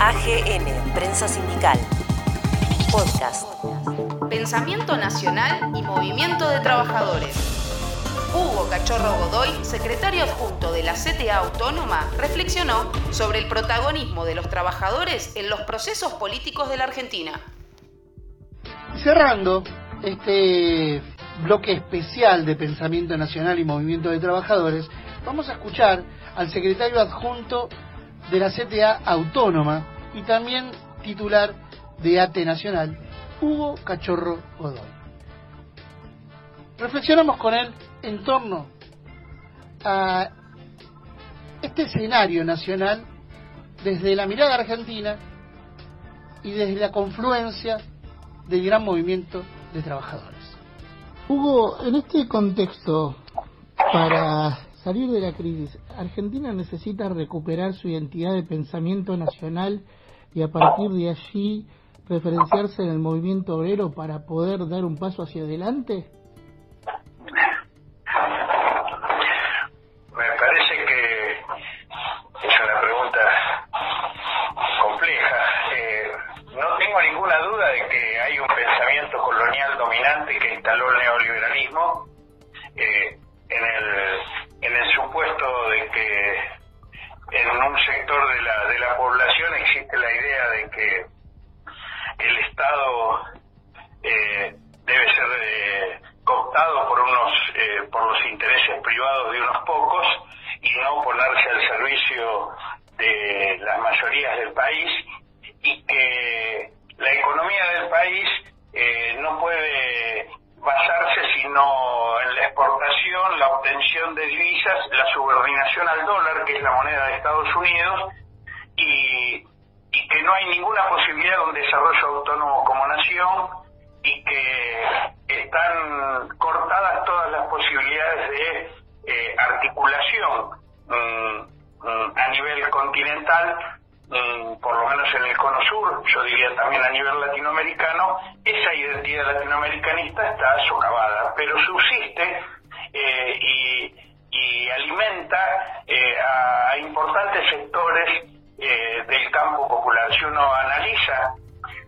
AGN, Prensa Sindical. Podcast. Pensamiento Nacional y Movimiento de Trabajadores. Hugo Cachorro Godoy, secretario adjunto de la CTA Autónoma, reflexionó sobre el protagonismo de los trabajadores en los procesos políticos de la Argentina. Cerrando este bloque especial de Pensamiento Nacional y Movimiento de Trabajadores, vamos a escuchar al secretario adjunto de la CTA Autónoma y también titular de ATE Nacional, Hugo Cachorro Godoy. Reflexionamos con él en torno a este escenario nacional desde la mirada argentina y desde la confluencia del gran movimiento de trabajadores. Hugo, en este contexto, para salir de la crisis, Argentina necesita recuperar su identidad de pensamiento nacional y a partir de allí referenciarse en el movimiento obrero para poder dar un paso hacia adelante? Privados de unos pocos y no ponerse al servicio de las mayorías del país y que la economía del país eh, no puede basarse sino en la exportación, la obtención de divisas, la subordinación al dólar, que es la moneda de Estados Unidos, y, y que no hay ninguna posibilidad de un desarrollo autónomo como nación y que están cortadas todas las posibilidades de eh, articulación mm, mm, a nivel continental Mm, por lo menos en el cono sur, yo diría también a nivel latinoamericano, esa identidad latinoamericanista está socavada, pero subsiste eh, y, alimenta eh, a, importantes sectores eh, del campo popular. Si uno analiza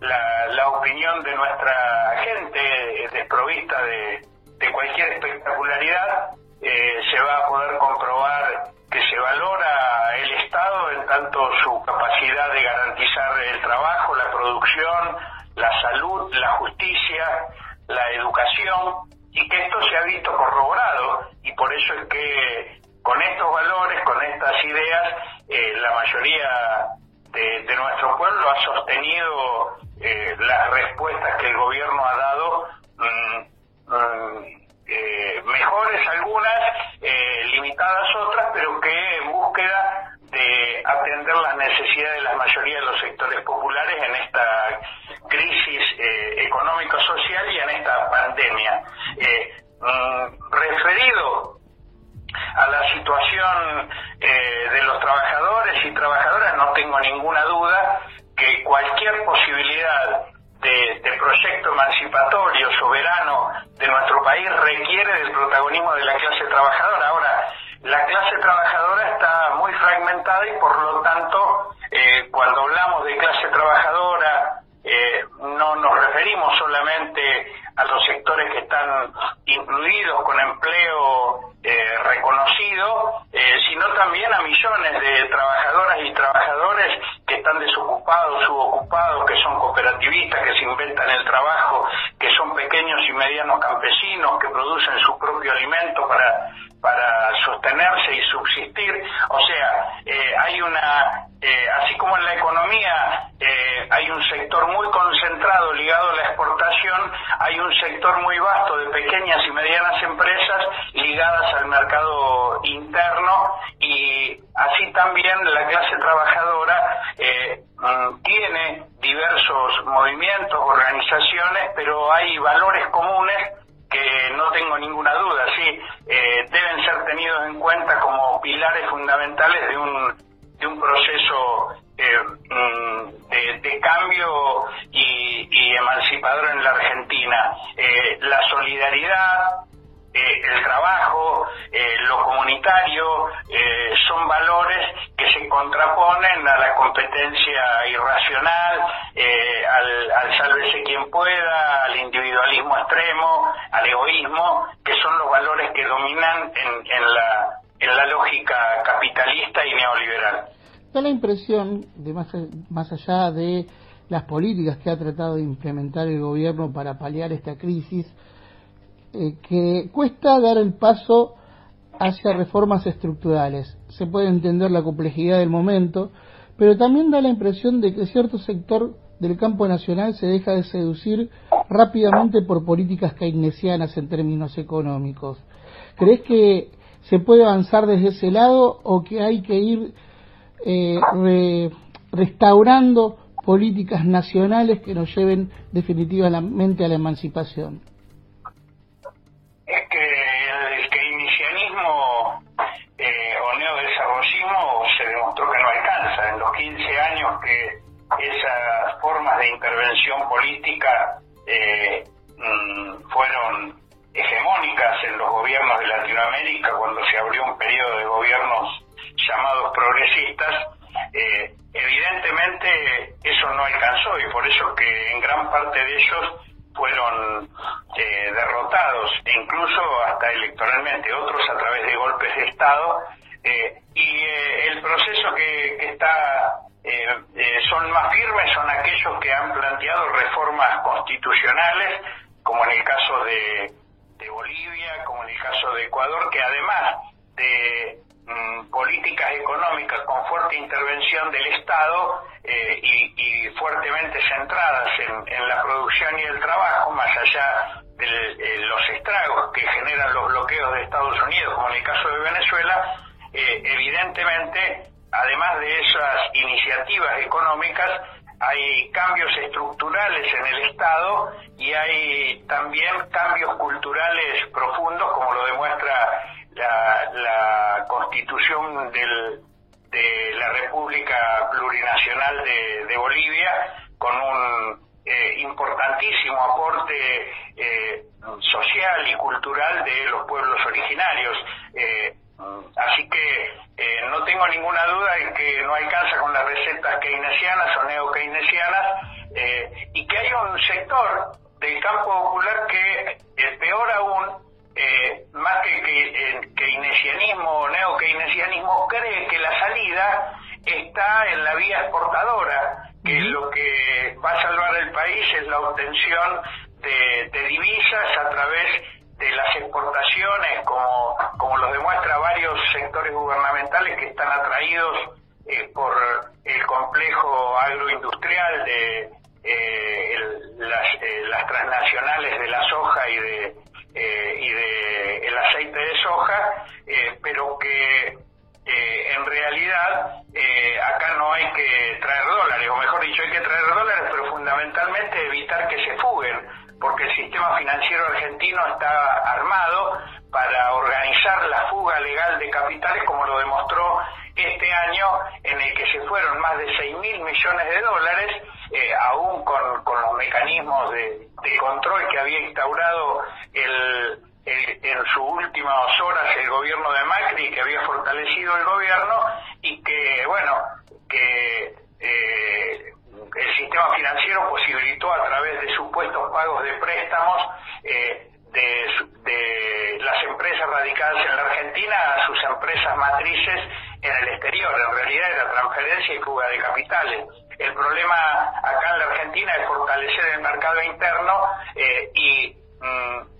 la, opinión de nuestra gente desprovista de, de cualquier espectacularidad, se va a poder comprobar que se valora el Estado en tanto su capacidad de garantizar el trabajo, la producción, la salud, la justicia, la educación, y que esto se ha visto corroborado, y por eso es que con estos valores, con estas ideas, eh, la mayoría de, nuestro pueblo ha sostenido eh, las respuestas tengo ninguna duda que cualquier posibilidad de, proyecto emancipatorio, soberano de nuestro país requiere del protagonismo de la clase trabajadora. Ahora, la clase trabajadora está muy fragmentada y por lo tanto, eh, cuando hablamos de clase trabajadora, eh, no nos referimos solamente a los sectores que están incluidos con empleo eh, reconocido, sino también a millones de trabajadoras y trabajadores que están desocupados, subocupados, que son cooperativistas, que se inventan el trabajo, que son pequeños y medianos campesinos, que producen su propio alimento para, para sostenerse y subsistir. O sea, eh, hay una, eh, así como en la economía eh, hay un sector muy concentrado ligado a la exportación, hay un sector muy vasto de pequeñas y medianas empresas ligadas al mercado interno y así también la clase trabajadora eh, mm, tiene diversos movimientos, organizaciones, pero hay valores comunes que no tengo ninguna duda, sí, eh, deben ser tenidos en cuenta como pilares fundamentales de un, de un proceso eh, mm, de, cambio y, y, emancipador en la Argentina. la solidaridad, eh, el trabajo, eh, lo comunitario, eh, son valores que se contraponen a la competencia irracional, eh, al, al sálvese quien pueda, al individualismo extremo, al egoísmo, que son los valores que dominan en, en, la, en la lógica capitalista y neoliberal. Da la impresión, de más, más allá de las políticas que ha tratado de implementar el gobierno para paliar esta crisis, eh, que cuesta dar el paso hacia reformas estructurales. Se puede entender la complejidad del momento, pero también da la impresión de que cierto sector del campo nacional se deja de seducir rápidamente por políticas keynesianas en términos económicos. ¿Crees que se puede avanzar desde ese lado o que hay que ir eh, restaurando políticas nacionales que nos lleven definitivamente a la emancipación? Es que el keynesianismo eh, o neodesarrollismo se demostró que no alcanza. En los 15 años que esas formas de intervención política eh, mm, fueron hegemónicas en los gobiernos de Latinoamérica cuando se abrió un periodo de parte de ellos fueron eh, derrotados e incluso hasta electoralmente, otros a través de golpes de Estado. Eh, y el proceso que, que está son más firmes son aquellos que han planteado reformas constitucionales, como en el caso de, de Bolivia, como en el caso de Ecuador, que además de Mm, políticas económicas con fuerte intervención del Estado eh, y, fuertemente centradas en, la producción y el trabajo, más allá de eh, los estragos que generan los bloqueos de Estados Unidos, como en el caso de Venezuela, eh, evidentemente, además de esas iniciativas económicas, hay cambios estructurales en el Estado y hay también cambios culturales profundos, como lo demuestra la, constitución del, de la República Plurinacional de, Bolivia con un eh, importantísimo aporte eh, social y cultural de los pueblos originarios. Eh, así que no tengo ninguna duda en que no alcanza con las recetas keynesianas o neo-keynesianas y que hay un sector del campo popular que, peor aún, eh, más que, que keynesianismo o neo-keynesianismo, cree que la salida está en la vía exportadora, que lo que va a salvar el país es la obtención de, divisas a través de las exportaciones, como, como lo demuestra varios sectores gubernamentales que están atraídos eh, por el complejo agroindustrial de eh, las, las transnacionales en el que se fueron más de 6 mil millones de dólares, aún con, con los mecanismos de, de control que había instaurado el, en sus últimas horas el gobierno de Macri, que había fortalecido el gobierno y que, bueno, que eh, el sistema financiero posibilitó a través de supuestos pagos de préstamos eh, de, de las empresas radicadas en la Argentina a sus empresas matrices en el exterior. En realidad era transferencia y fuga de capitales. El problema acá en la Argentina es fortalecer el mercado interno eh, y mm,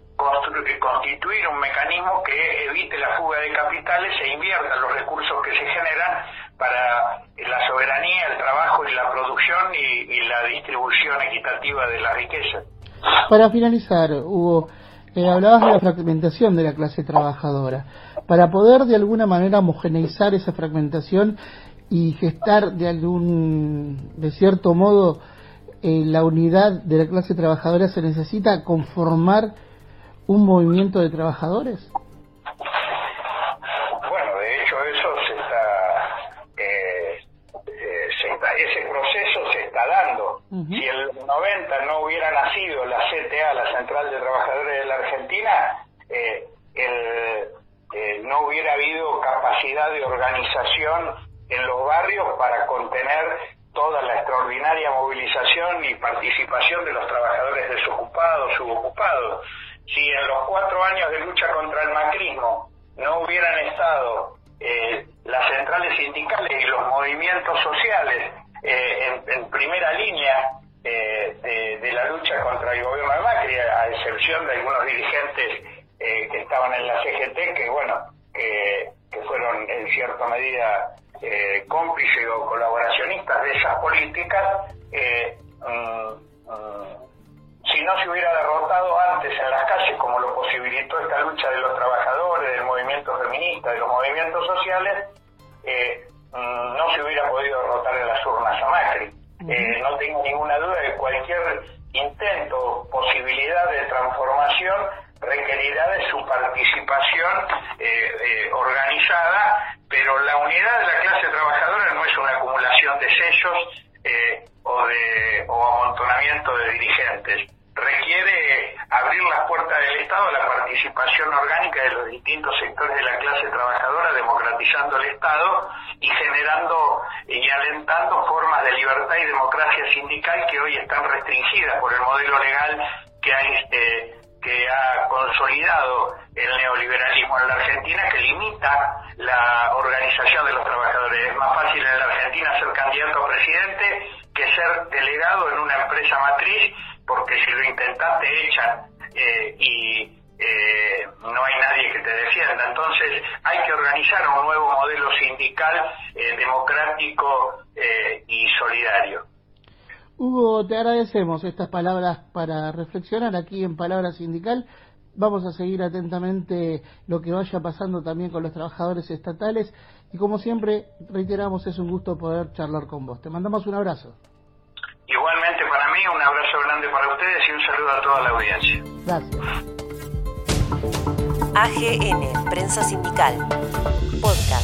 constituir un mecanismo que evite la fuga de capitales e invierta los recursos que se generan para la soberanía, el trabajo y la producción y, la distribución equitativa de la riqueza. Para finalizar, Hugo, eh, hablabas de la fragmentación de la clase trabajadora. Para poder de alguna manera homogeneizar esa fragmentación y gestar de algún, de cierto modo, eh, la unidad de la clase trabajadora se necesita conformar un movimiento de trabajadores? Bueno, de hecho eso se está, eh, eh, se está ese proceso se está dando. Si el 90 no hubiera nacido la CTA, la Central de Trabajadores de la Argentina, el, no hubiera habido capacidad de organización en los barrios para contener toda la extraordinaria movilización y participación de los trabajadores desocupados, subocupados. Si en los cuatro años de lucha contra el macrismo no hubieran estado eh, las centrales sindicales y los movimientos sociales eh, en, primera línea eh, de, la lucha contra el gobierno de Macri, a excepción de algunos dirigentes que estaban en la CGT, que bueno, que, fueron en cierta medida cómplices o colaboracionistas de esas políticas, mm, mm, si no se hubiera derrotado antes en las calles, como lo posibilitó esta lucha de los trabajadores, del movimiento feminista, de los movimientos sociales, eh, mm, no se hubiera podido derrotar en las urnas a Macri. Eh, no tengo ninguna duda de que cualquier intento, posibilidad de transformación requerirá de su participación eh, organizada, pero la unidad de la clase trabajadora no es una acumulación de sellos o de o amontonamiento de dirigentes. Requiere abrir las puertas del Estado a la participación orgánica de los distintos sectores de la clase trabajadora, democratizando el Estado y generando y alentando formas de libertad y democracia sindical que hoy están restringidas por el modelo legal que ha, este, que ha consolidado el neoliberalismo en la Argentina, que limita la organización de los trabajadores. Es más fácil en la Argentina ser candidato a presidente que ser delegado en una empresa matriz porque si lo intentas te echan eh, y eh, no hay nadie que te defienda. Entonces hay que organizar un nuevo modelo sindical eh, democrático y solidario. Hugo, te agradecemos estas palabras para reflexionar aquí en Palabra Sindical. Vamos a seguir atentamente lo que vaya pasando también con los trabajadores estatales y como siempre reiteramos es un gusto poder charlar con vos. Te mandamos un abrazo. Igualmente para mí, un abrazo grande para ustedes y un saludo a toda la audiencia. Gracias. AGN, Prensa Sindical, Podcast.